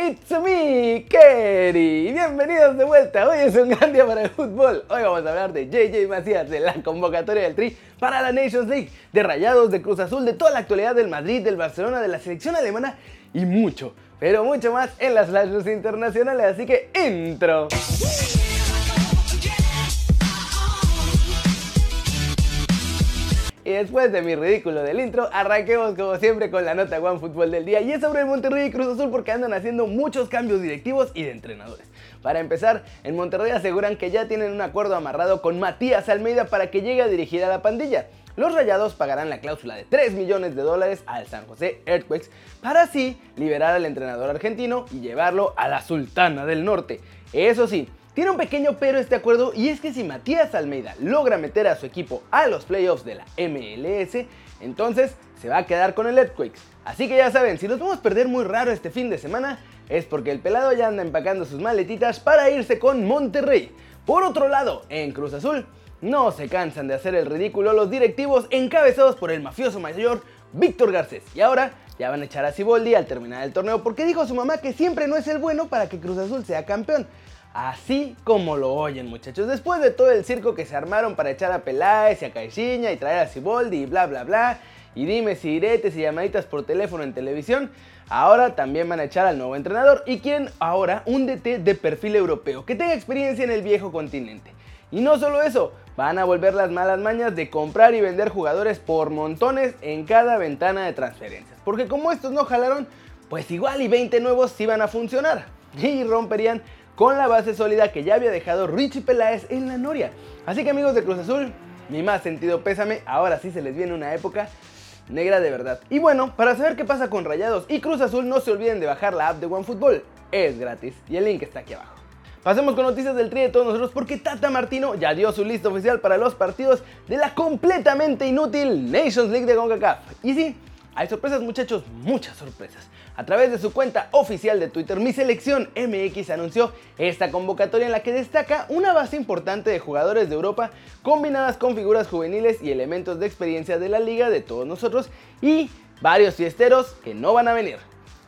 It's me, Kerry. Bienvenidos de vuelta. Hoy es un gran día para el fútbol. Hoy vamos a hablar de JJ Macías, de la convocatoria del Tri para la Nations League, de Rayados, de Cruz Azul, de toda la actualidad del Madrid, del Barcelona, de la selección alemana y mucho, pero mucho más en las flashes internacionales. Así que intro. Después de mi ridículo del intro, arranquemos como siempre con la nota One Fútbol del día. Y es sobre el Monterrey y Cruz Azul porque andan haciendo muchos cambios directivos y de entrenadores. Para empezar, en Monterrey aseguran que ya tienen un acuerdo amarrado con Matías Almeida para que llegue a dirigir a la pandilla. Los Rayados pagarán la cláusula de 3 millones de dólares al San José Earthquakes para así liberar al entrenador argentino y llevarlo a la Sultana del Norte. Eso sí, tiene un pequeño pero este acuerdo y es que si Matías Almeida logra meter a su equipo a los playoffs de la MLS, entonces se va a quedar con el Earthquakes. Así que ya saben, si nos vamos a perder muy raro este fin de semana, es porque el pelado ya anda empacando sus maletitas para irse con Monterrey. Por otro lado, en Cruz Azul, no se cansan de hacer el ridículo los directivos encabezados por el mafioso mayor Víctor Garcés. Y ahora ya van a echar a Ciboldi al terminar el torneo porque dijo a su mamá que siempre no es el bueno para que Cruz Azul sea campeón. Así como lo oyen muchachos, después de todo el circo que se armaron para echar a Peláez y a Caixinha y traer a Ciboldi y bla bla bla, y dime si diretes y llamaditas por teléfono en televisión, ahora también van a echar al nuevo entrenador y quieren ahora un DT de perfil europeo que tenga experiencia en el viejo continente. Y no solo eso, van a volver las malas mañas de comprar y vender jugadores por montones en cada ventana de transferencias. Porque como estos no jalaron, pues igual y 20 nuevos sí van a funcionar. Y romperían con la base sólida que ya había dejado Richie Peláez en la Noria. Así que amigos de Cruz Azul, mi más sentido pésame, ahora sí se les viene una época negra de verdad. Y bueno, para saber qué pasa con Rayados y Cruz Azul, no se olviden de bajar la app de OneFootball. Es gratis y el link está aquí abajo. Pasemos con noticias del tri de todos nosotros porque Tata Martino ya dio su lista oficial para los partidos de la completamente inútil Nations League de CONCACAF. Y sí, hay sorpresas muchachos, muchas sorpresas. A través de su cuenta oficial de Twitter, mi selección MX anunció esta convocatoria en la que destaca una base importante de jugadores de Europa combinadas con figuras juveniles y elementos de experiencia de la liga de todos nosotros y varios fiesteros que no van a venir.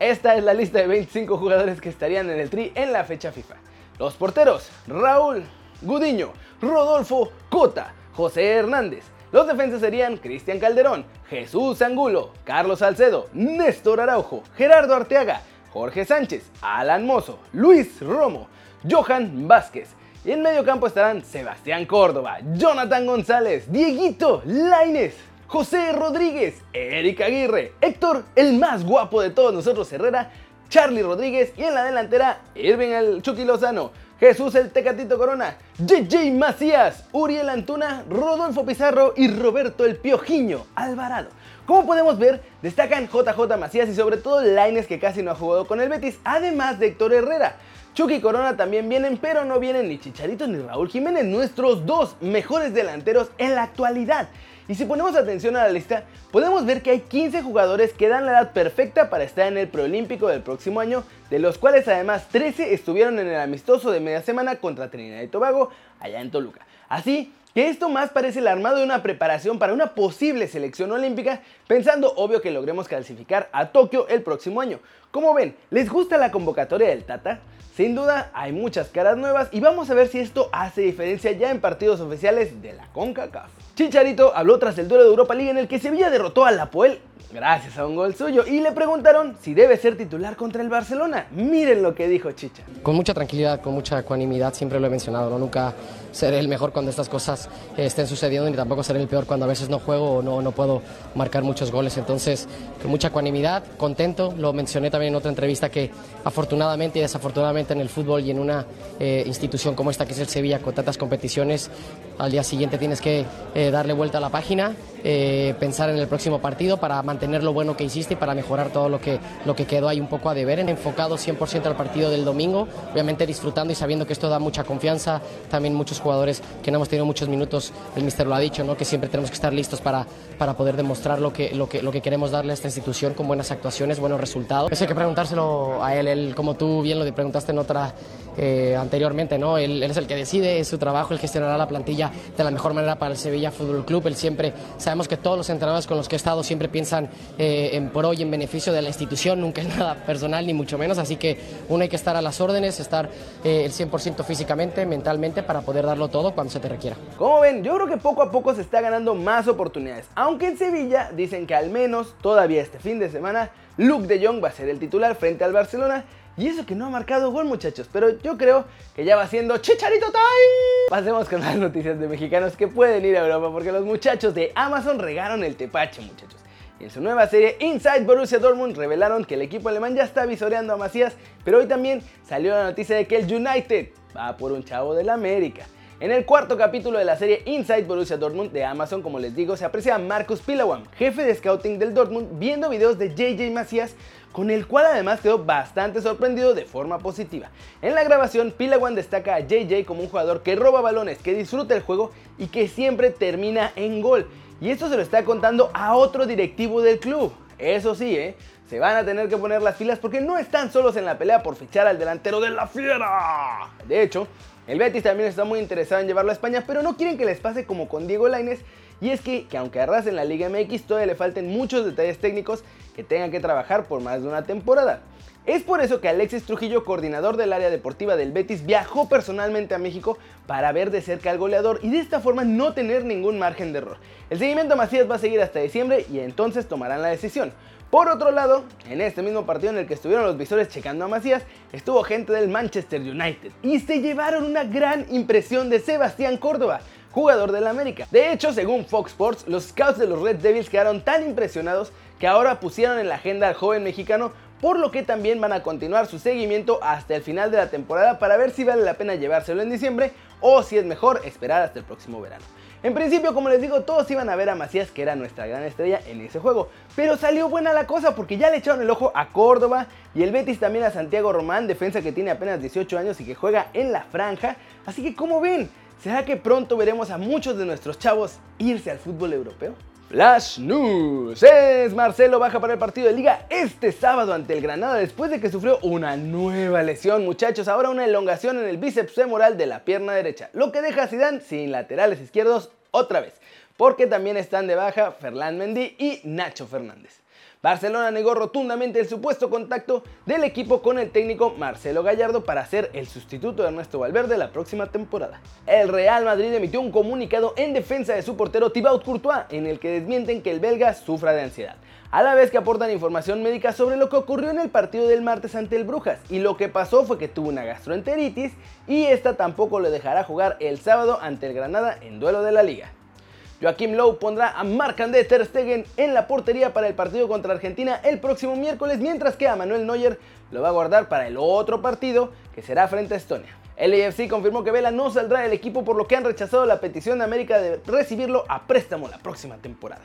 Esta es la lista de 25 jugadores que estarían en el tri en la fecha FIFA. Los porteros, Raúl, Gudiño, Rodolfo, Cota, José Hernández, los defensas serían Cristian Calderón, Jesús Angulo, Carlos Salcedo, Néstor Araujo, Gerardo Arteaga, Jorge Sánchez, Alan Mozo, Luis Romo, Johan Vázquez. Y en medio campo estarán Sebastián Córdoba, Jonathan González, Dieguito Laines, José Rodríguez, Eric Aguirre, Héctor, el más guapo de todos nosotros Herrera, Charlie Rodríguez y en la delantera Irving el Chucky Lozano, Jesús el Tecatito Corona, JJ Macías, Uriel Antuna, Rodolfo Pizarro y Roberto el Piojiño Alvarado. Como podemos ver, destacan JJ Macías y sobre todo Laines que casi no ha jugado con el Betis, además de Héctor Herrera. Chucky Corona también vienen, pero no vienen ni Chicharito ni Raúl Jiménez, nuestros dos mejores delanteros en la actualidad. Y si ponemos atención a la lista, podemos ver que hay 15 jugadores que dan la edad perfecta para estar en el preolímpico del próximo año, de los cuales además 13 estuvieron en el amistoso de media semana contra Trinidad y Tobago allá en Toluca. Así que esto más parece el armado de una preparación para una posible selección olímpica, pensando obvio que logremos clasificar a Tokio el próximo año. Como ven, ¿les gusta la convocatoria del Tata? Sin duda hay muchas caras nuevas y vamos a ver si esto hace diferencia ya en partidos oficiales de la CONCACAF. Chicharito habló tras el duelo de Europa League en el que Sevilla derrotó al Apoel gracias a un gol suyo y le preguntaron si debe ser titular contra el Barcelona. Miren lo que dijo Chicha. Con mucha tranquilidad, con mucha ecuanimidad, siempre lo he mencionado, ¿no? nunca seré el mejor cuando estas cosas estén sucediendo ni tampoco seré el peor cuando a veces no juego o no, no puedo marcar muchos goles. Entonces, con mucha ecuanimidad, contento, lo mencioné también en otra entrevista que afortunadamente y desafortunadamente en el fútbol y en una eh, institución como esta que es el Sevilla con tantas competiciones, al día siguiente tienes que eh, darle vuelta a la página, eh, pensar en el próximo partido para mantener lo bueno que hiciste y para mejorar todo lo que, lo que quedó ahí un poco a deber. Enfocado 100% al partido del domingo, obviamente disfrutando y sabiendo que esto da mucha confianza, también muchos jugadores que no hemos tenido muchos minutos, el mister lo ha dicho, ¿no? que siempre tenemos que estar listos para, para poder demostrar lo que, lo, que, lo que queremos darle a esta institución con buenas actuaciones, buenos resultados. Eso hay que preguntárselo a él, él como tú bien lo preguntaste en otra eh, anteriormente, ¿no? Él, él, es el que decide, es su trabajo, él gestionará la plantilla de la mejor manera para el Sevilla Fútbol Club. Él siempre, sabemos que todos los entrenadores con los que he estado siempre piensan piensan eh, en por hoy en beneficio de la institución, nunca es nada personal ni mucho menos, así que uno hay que estar a las órdenes, estar eh, el 100% físicamente, mentalmente para poder darlo todo cuando se te requiera. Como ven, yo creo que poco a poco se está ganando más oportunidades, aunque en Sevilla dicen que al menos todavía este fin de semana Luke de Jong va a ser el titular frente al Barcelona y eso que no ha marcado gol, muchachos, pero yo creo que ya va siendo Chicharito Time. Pasemos con las noticias de mexicanos que pueden ir a Europa, porque los muchachos de Amazon regaron el tepache, muchachos. En su nueva serie Inside Borussia Dortmund revelaron que el equipo alemán ya está visoreando a Macías, pero hoy también salió la noticia de que el United va por un chavo del América. En el cuarto capítulo de la serie Inside Borussia Dortmund de Amazon, como les digo, se aprecia a Marcus Pilawam, jefe de scouting del Dortmund, viendo videos de JJ Macías, con el cual además quedó bastante sorprendido de forma positiva. En la grabación, Pilawan destaca a JJ como un jugador que roba balones, que disfruta el juego y que siempre termina en gol. Y esto se lo está contando a otro directivo del club. Eso sí, ¿eh? se van a tener que poner las filas porque no están solos en la pelea por fichar al delantero de la fiera. De hecho, el Betis también está muy interesado en llevarlo a España, pero no quieren que les pase como con Diego Lainez. Y es que, que aunque arrasen la Liga MX, todavía le falten muchos detalles técnicos que tengan que trabajar por más de una temporada. Es por eso que Alexis Trujillo, coordinador del área deportiva del Betis, viajó personalmente a México para ver de cerca al goleador y de esta forma no tener ningún margen de error. El seguimiento a Macías va a seguir hasta diciembre y entonces tomarán la decisión. Por otro lado, en este mismo partido en el que estuvieron los visores checando a Macías, estuvo gente del Manchester United y se llevaron una gran impresión de Sebastián Córdoba, jugador del América. De hecho, según Fox Sports, los scouts de los Red Devils quedaron tan impresionados que ahora pusieron en la agenda al joven mexicano por lo que también van a continuar su seguimiento hasta el final de la temporada para ver si vale la pena llevárselo en diciembre o si es mejor esperar hasta el próximo verano. En principio, como les digo, todos iban a ver a Macías, que era nuestra gran estrella en ese juego. Pero salió buena la cosa porque ya le echaron el ojo a Córdoba y el Betis también a Santiago Román, defensa que tiene apenas 18 años y que juega en la franja. Así que, como ven, ¿será que pronto veremos a muchos de nuestros chavos irse al fútbol europeo? Flash News. Es Marcelo baja para el partido de liga este sábado ante el Granada después de que sufrió una nueva lesión, muchachos. Ahora una elongación en el bíceps femoral de la pierna derecha, lo que deja a Zidane sin laterales izquierdos otra vez, porque también están de baja Ferland Mendy y Nacho Fernández. Barcelona negó rotundamente el supuesto contacto del equipo con el técnico Marcelo Gallardo para ser el sustituto de Ernesto Valverde la próxima temporada. El Real Madrid emitió un comunicado en defensa de su portero Thibaut Courtois en el que desmienten que el belga sufra de ansiedad a la vez que aportan información médica sobre lo que ocurrió en el partido del martes ante el Brujas. Y lo que pasó fue que tuvo una gastroenteritis y esta tampoco le dejará jugar el sábado ante el Granada en duelo de la liga. Joaquim Lowe pondrá a Marc-André Stegen en la portería para el partido contra Argentina el próximo miércoles, mientras que a Manuel Neuer lo va a guardar para el otro partido que será frente a Estonia. El AFC confirmó que Vela no saldrá del equipo por lo que han rechazado la petición de América de recibirlo a préstamo la próxima temporada.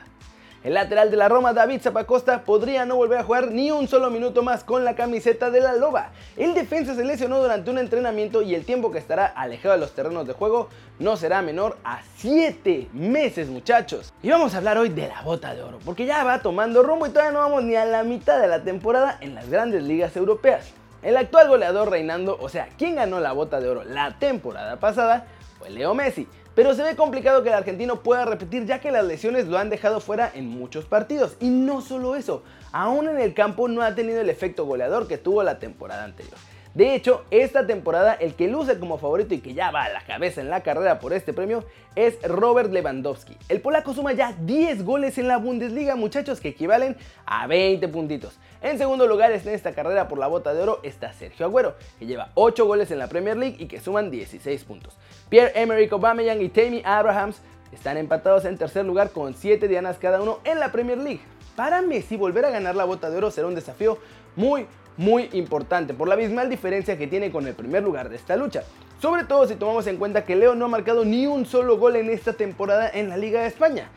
El lateral de la Roma, David Zapacosta, podría no volver a jugar ni un solo minuto más con la camiseta de la Loba. El defensa se lesionó durante un entrenamiento y el tiempo que estará alejado de los terrenos de juego no será menor a 7 meses, muchachos. Y vamos a hablar hoy de la bota de oro, porque ya va tomando rumbo y todavía no vamos ni a la mitad de la temporada en las grandes ligas europeas. El actual goleador reinando, o sea, quien ganó la bota de oro la temporada pasada, fue Leo Messi. Pero se ve complicado que el argentino pueda repetir ya que las lesiones lo han dejado fuera en muchos partidos. Y no solo eso, aún en el campo no ha tenido el efecto goleador que tuvo la temporada anterior. De hecho, esta temporada el que luce como favorito y que ya va a la cabeza en la carrera por este premio es Robert Lewandowski. El polaco suma ya 10 goles en la Bundesliga, muchachos, que equivalen a 20 puntitos. En segundo lugar en esta carrera por la bota de oro está Sergio Agüero, que lleva 8 goles en la Premier League y que suman 16 puntos. Pierre-Emerick Aubameyang y Tammy Abrahams están empatados en tercer lugar con 7 dianas cada uno en la Premier League. Para Messi volver a ganar la bota de oro será un desafío muy muy importante por la abismal diferencia que tiene con el primer lugar de esta lucha. Sobre todo si tomamos en cuenta que Leo no ha marcado ni un solo gol en esta temporada en la Liga de España.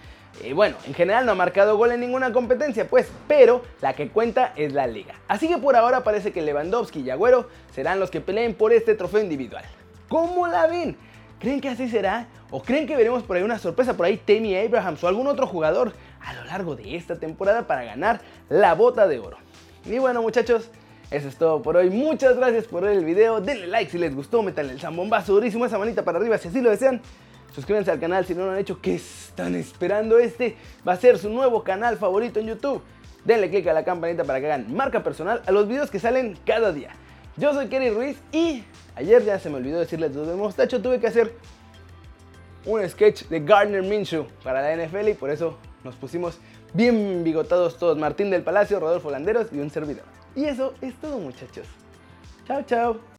Y bueno, en general no ha marcado gol en ninguna competencia, pues, pero la que cuenta es la liga. Así que por ahora parece que Lewandowski y Agüero serán los que peleen por este trofeo individual. ¿Cómo la ven? ¿Creen que así será? ¿O creen que veremos por ahí una sorpresa por ahí Tammy Abrahams o algún otro jugador a lo largo de esta temporada para ganar la bota de oro? Y bueno muchachos, eso es todo por hoy. Muchas gracias por ver el video. Denle like si les gustó. Métanle el zambombazo durísimo. Esa manita para arriba si así lo desean. Suscríbanse al canal si no lo han hecho. ¿Qué están esperando? Este va a ser su nuevo canal favorito en YouTube. Denle click a la campanita para que hagan marca personal a los videos que salen cada día. Yo soy Kerry Ruiz y ayer ya se me olvidó decirles de mostacho. Tuve que hacer un sketch de Gardner Minshew para la NFL y por eso nos pusimos bien bigotados todos. Martín del Palacio, Rodolfo Landeros y un servidor. Y eso es todo muchachos. Chao, chao.